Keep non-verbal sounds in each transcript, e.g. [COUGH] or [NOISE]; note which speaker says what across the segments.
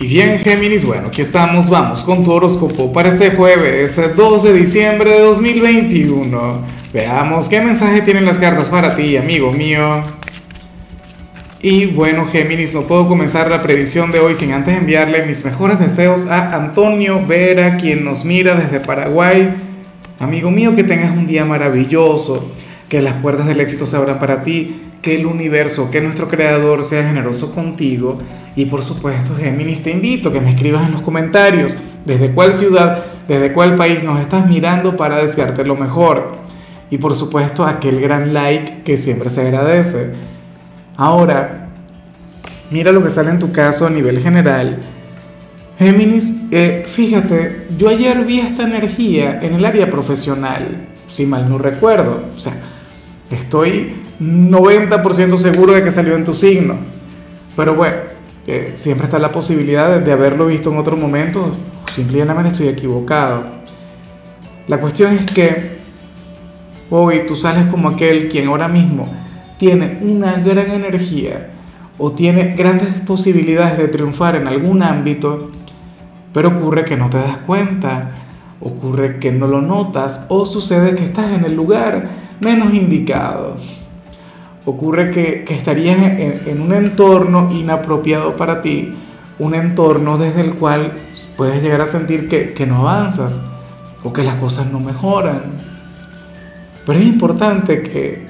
Speaker 1: Y bien, Géminis, bueno, aquí estamos, vamos con tu horóscopo para este jueves 12 de diciembre de 2021. Veamos qué mensaje tienen las cartas para ti, amigo mío. Y bueno, Géminis, no puedo comenzar la predicción de hoy sin antes enviarle mis mejores deseos a Antonio Vera, quien nos mira desde Paraguay. Amigo mío, que tengas un día maravilloso, que las puertas del éxito se abran para ti, que el universo, que nuestro creador sea generoso contigo. Y por supuesto, Géminis, te invito a que me escribas en los comentarios desde cuál ciudad, desde cuál país nos estás mirando para desearte lo mejor. Y por supuesto, aquel gran like que siempre se agradece. Ahora, mira lo que sale en tu caso a nivel general. Géminis, eh, fíjate, yo ayer vi esta energía en el área profesional, si mal no recuerdo. O sea, estoy 90% seguro de que salió en tu signo. Pero bueno, eh, siempre está la posibilidad de, haberlo visto en otro momento, simplemente estoy equivocado. La cuestión es que hoy tú sales como aquel quien ahora mismo tiene una gran energía o tiene grandes posibilidades de triunfar en algún ámbito, pero ocurre que no te das cuenta, ocurre que no lo notas o sucede que estás en el lugar menos indicado ocurre que, estarías en, un entorno inapropiado para ti, un entorno desde el cual puedes llegar a sentir que, no avanzas o que las cosas no mejoran. Pero es importante que,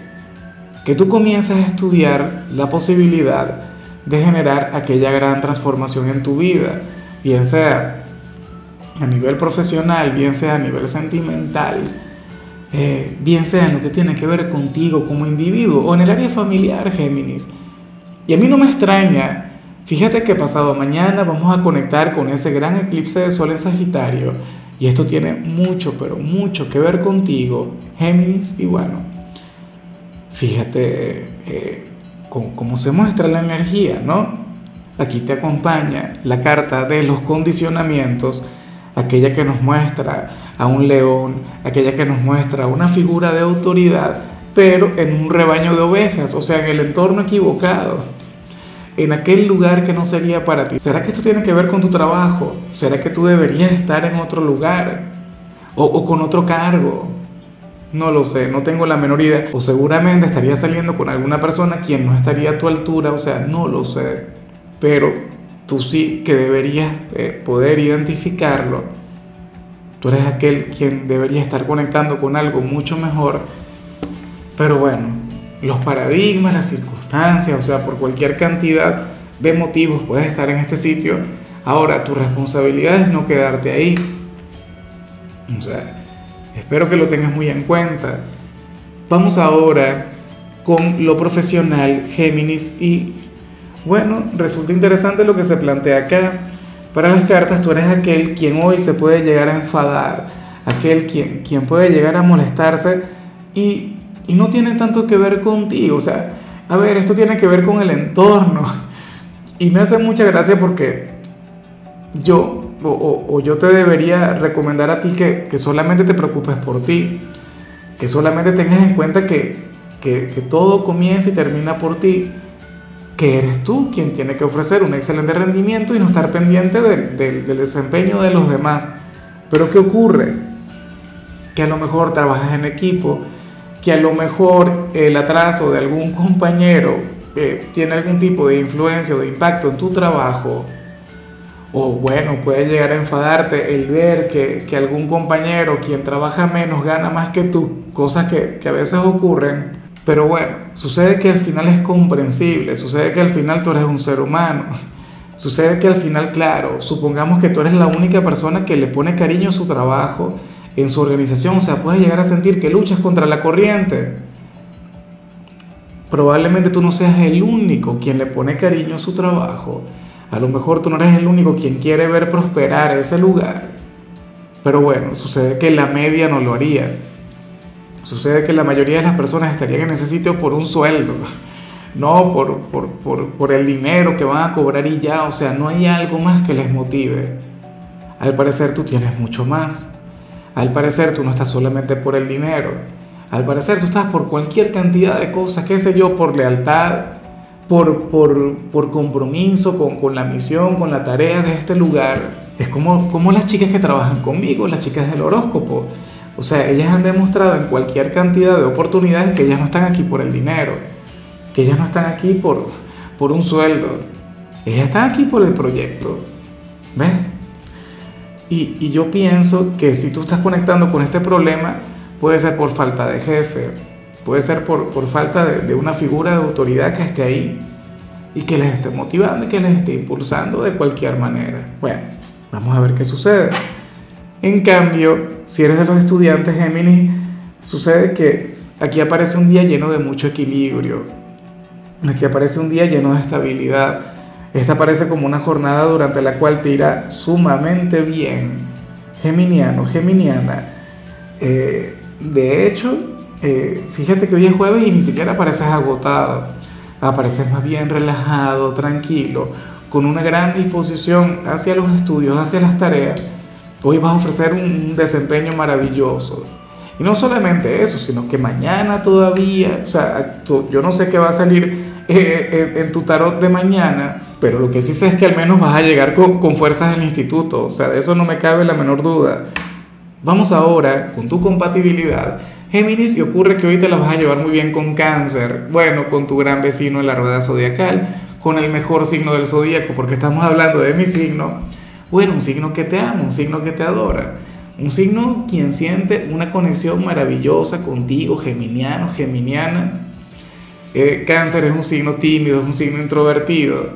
Speaker 1: que tú comiences a estudiar la posibilidad de generar aquella gran transformación en tu vida, bien sea a nivel profesional, bien sea a nivel sentimental, eh, bien sea en lo que tiene que ver contigo como individuo o en el área familiar, Géminis. Y a mí no me extraña, fíjate que pasado mañana vamos a conectar con ese gran eclipse de sol en Sagitario y esto tiene mucho, pero mucho que ver contigo, Géminis, y bueno, fíjate eh, cómo se muestra la energía, ¿no? Aquí te acompaña la carta de los condicionamientos, aquella que nos muestra a un león, aquella que nos muestra una figura de autoridad, pero en un rebaño de ovejas, o sea, en el entorno equivocado, en aquel lugar que no sería para ti. ¿Será que esto tiene que ver con tu trabajo? ¿Será que tú deberías estar en otro lugar o, con otro cargo? No lo sé, no tengo la menor idea. O seguramente estaría saliendo con alguna persona quien no estaría a tu altura, o sea, no lo sé. Pero tú sí que deberías eh, poder identificarlo Tú eres aquel quien debería estar conectando con algo mucho mejor. Pero bueno, los paradigmas, las circunstancias, o sea, por cualquier cantidad de motivos puedes estar en este sitio. Ahora, tu responsabilidad es no quedarte ahí. O sea, espero que lo tengas muy en cuenta. Vamos ahora con lo profesional, Géminis, y bueno, resulta interesante lo que se plantea acá. Para las cartas tú eres aquel quien hoy se puede llegar a enfadar, aquel quien, quien puede llegar a molestarse y, y no tiene tanto que ver contigo. O sea, a ver, esto tiene que ver con el entorno. [LAUGHS] Y me hace mucha gracia porque yo o, o, yo te debería recomendar a ti que, que, solamente te preocupes por ti, que solamente tengas en cuenta que, que, que todo comienza y termina por ti que eres tú quien tiene que ofrecer un excelente rendimiento y no estar pendiente del desempeño de los demás. Pero ¿qué ocurre? Que a lo mejor trabajas en equipo, que a lo mejor el atraso de algún compañero eh, tiene algún tipo de influencia o de impacto en tu trabajo, o bueno, puede llegar a enfadarte el ver que, que algún compañero quien trabaja menos gana más que tú, cosas que, que a veces ocurren pero bueno, sucede que al final es comprensible, sucede que al final tú eres un ser humano, [LAUGHS] sucede que al final, claro, supongamos que tú eres la única persona que le pone cariño a su trabajo, en su organización, o sea, puedes llegar a sentir que luchas contra la corriente. Probablemente tú no seas el único quien le pone cariño a su trabajo. A lo mejor tú no eres el único quien quiere ver prosperar ese lugar. Pero bueno, sucede que la media no lo haría. Sucede que la mayoría de las personas estarían en ese sitio por un sueldo, [LAUGHS] no por, por, el dinero que van a cobrar y ya, o sea, no hay algo más que les motive. Al parecer tú tienes mucho más. Al parecer tú no estás solamente por el dinero. Al parecer tú estás por cualquier cantidad de cosas, qué sé yo, por lealtad, por, por, por compromiso con, con, la misión, con la tarea de este lugar. Es como, como las chicas que trabajan conmigo, las chicas del horóscopo. O sea, ellas han demostrado en cualquier cantidad de oportunidades que ellas no están aquí por el dinero, que ellas no están aquí por, por un sueldo, ellas están aquí por el proyecto. ¿Ves? Y, y yo pienso que si tú estás conectando con este problema, puede ser por falta de jefe, puede ser por, por falta de, de, una figura de autoridad que esté ahí y que les esté motivando y que les esté impulsando de cualquier manera. Bueno, vamos a ver qué sucede. En cambio, si eres de los estudiantes Géminis, sucede que aquí aparece un día lleno de mucho equilibrio. Aquí aparece un día lleno de estabilidad. Esta parece como una jornada durante la cual te irá sumamente bien. Geminiano, geminiana. Eh, de hecho, eh, fíjate que hoy es jueves y ni siquiera apareces agotado. Apareces más bien relajado, tranquilo, con una gran disposición hacia los estudios, hacia las tareas Hoy vas a ofrecer un desempeño maravilloso. Y no solamente eso, sino que mañana todavía, o sea, yo no sé qué va a salir eh, en, tu tarot de mañana, pero lo que sí sé es que al menos vas a llegar con, con fuerzas al instituto, o sea, de eso no me cabe la menor duda. Vamos ahora con tu compatibilidad. Géminis, y ocurre que hoy te la vas a llevar muy bien con cáncer, bueno, con tu gran vecino en la rueda zodiacal, con el mejor signo del zodíaco, porque estamos hablando de mi signo bueno, un signo que te ama, un signo que te adora, un signo quien siente una conexión maravillosa contigo, geminiano, geminiana. Eh, cáncer es un signo tímido, es un signo introvertido,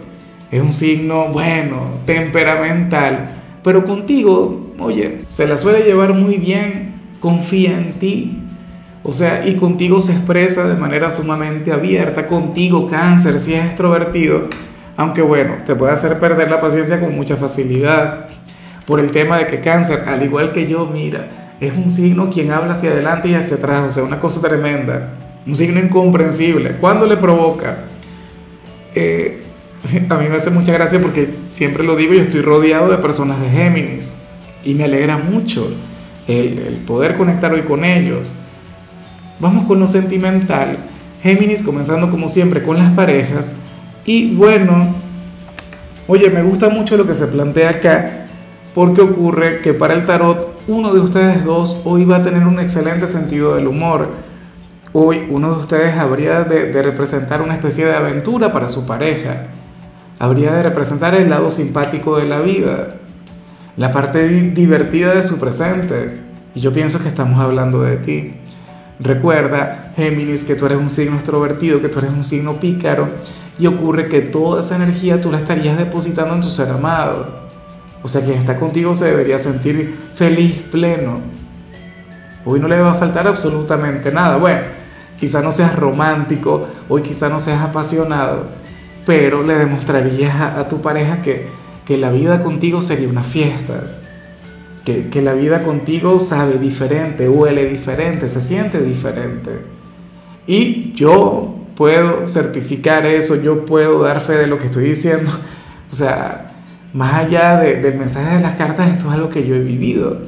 Speaker 1: es un signo, bueno, temperamental, pero contigo, oye, se la suele llevar muy bien, confía en ti. O sea, y contigo se expresa de manera sumamente abierta, contigo cáncer, si es extrovertido, aunque bueno, te puede hacer perder la paciencia con mucha facilidad por el tema de que cáncer, al igual que yo, mira, es un signo quien habla hacia adelante y hacia atrás, o sea, una cosa tremenda, un signo incomprensible. ¿Cuándo le provoca? Eh, [LAUGHS] a mí me hace mucha gracia porque siempre lo digo, yo estoy rodeado de personas de Géminis y me alegra mucho el, el poder conectar hoy con ellos. Vamos con lo sentimental. Géminis comenzando como siempre con las parejas y bueno, oye, me gusta mucho lo que se plantea acá, porque ocurre que para el tarot uno de ustedes dos hoy va a tener un excelente sentido del humor. Hoy uno de ustedes habría de, representar una especie de aventura para su pareja. Habría de representar el lado simpático de la vida, la parte divertida de su presente. Y yo pienso que estamos hablando de ti. Recuerda, Géminis, que tú eres un signo extrovertido, que tú eres un signo pícaro y ocurre que toda esa energía tú la estarías depositando en tu ser amado. O sea, quien está contigo se debería sentir feliz, pleno. Hoy no le va a faltar absolutamente nada. Bueno, quizá no seas romántico, hoy quizá no seas apasionado, pero le demostrarías a, tu pareja que, que, la vida contigo sería una fiesta. Que, que la vida contigo sabe diferente, huele diferente, se siente diferente. Y yo puedo certificar eso, yo puedo dar fe de lo que estoy diciendo. O sea, más allá del mensaje de las cartas, esto es algo que yo he vivido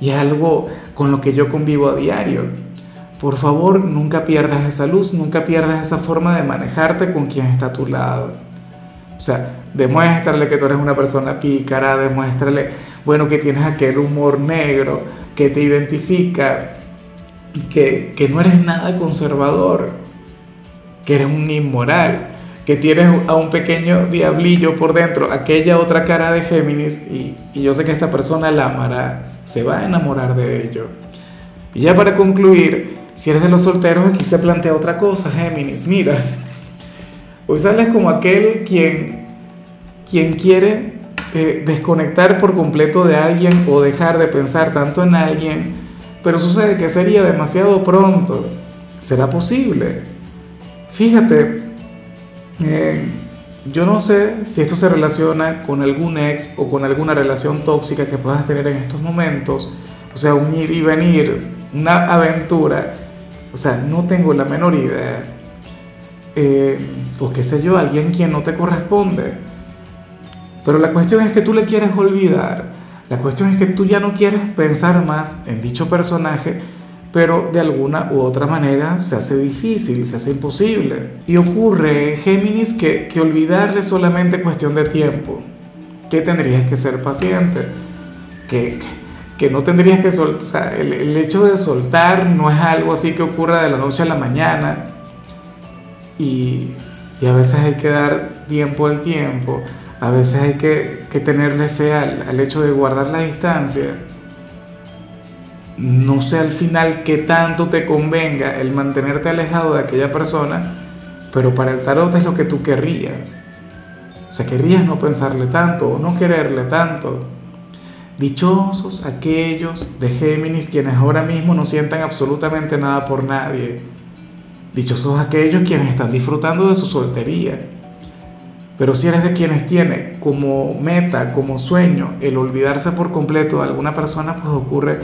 Speaker 1: y es algo con lo que yo convivo a diario. Por favor, nunca pierdas esa luz, nunca pierdas esa forma de manejarte con quien está a tu lado. O sea, demuéstrale que tú eres una persona pícara, demuéstrale, bueno, que tienes aquel humor negro, que te identifica, que, que no eres nada conservador que eres un inmoral, que tienes a un pequeño diablillo por dentro, aquella otra cara de Géminis, y, yo sé que esta persona la amará, se va a enamorar de ello. Y ya para concluir, si eres de los solteros, aquí se plantea otra cosa, Géminis, mira, hoy sales como aquel quien, quien quiere eh, desconectar por completo de alguien o dejar de pensar tanto en alguien, pero sucede que sería demasiado pronto. ¿Será posible? Fíjate, eh, yo no sé si esto se relaciona con algún ex o con alguna relación tóxica que puedas tener en estos momentos, o sea, un ir y venir, una aventura, o sea, no tengo la menor idea. Eh, o qué sé yo, alguien quien no te corresponde. Pero la cuestión es que tú le quieres olvidar. La cuestión es que tú ya no quieres pensar más en dicho personaje pero de alguna u otra manera se hace difícil, se hace imposible. Y ocurre, Géminis, que, que olvidar es solamente cuestión de tiempo, que tendrías que ser paciente, que, que no tendrías que soltar, o sea, el, el, hecho de soltar no es algo así que ocurra de la noche a la mañana, y, y a veces hay que dar tiempo al tiempo, a veces hay que, que tenerle fe al, al hecho de guardar la distancia no sé al final qué tanto te convenga el mantenerte alejado de aquella persona, pero para el tarot es lo que tú querrías. O sea, querrías no pensarle tanto o no quererle tanto. Dichosos aquellos de Géminis quienes ahora mismo no sientan absolutamente nada por nadie. Dichosos aquellos quienes están disfrutando de su soltería. Pero si eres de quienes tiene como meta, como sueño, el olvidarse por completo de alguna persona, pues ocurre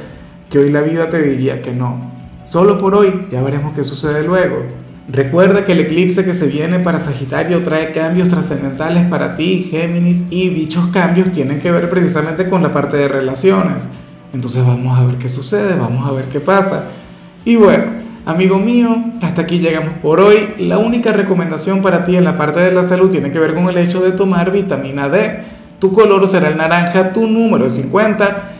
Speaker 1: que hoy la vida te diría que no. Solo por hoy, ya veremos qué sucede luego. Recuerda que el eclipse que se viene para Sagitario trae cambios trascendentales para ti, Géminis, y dichos cambios tienen que ver precisamente con la parte de relaciones. Entonces vamos a ver qué sucede, vamos a ver qué pasa. Y bueno, amigo mío, hasta aquí llegamos por hoy. La única recomendación para ti en la parte de la salud tiene que ver con el hecho de tomar vitamina D. Tu color será el naranja, tu número es 50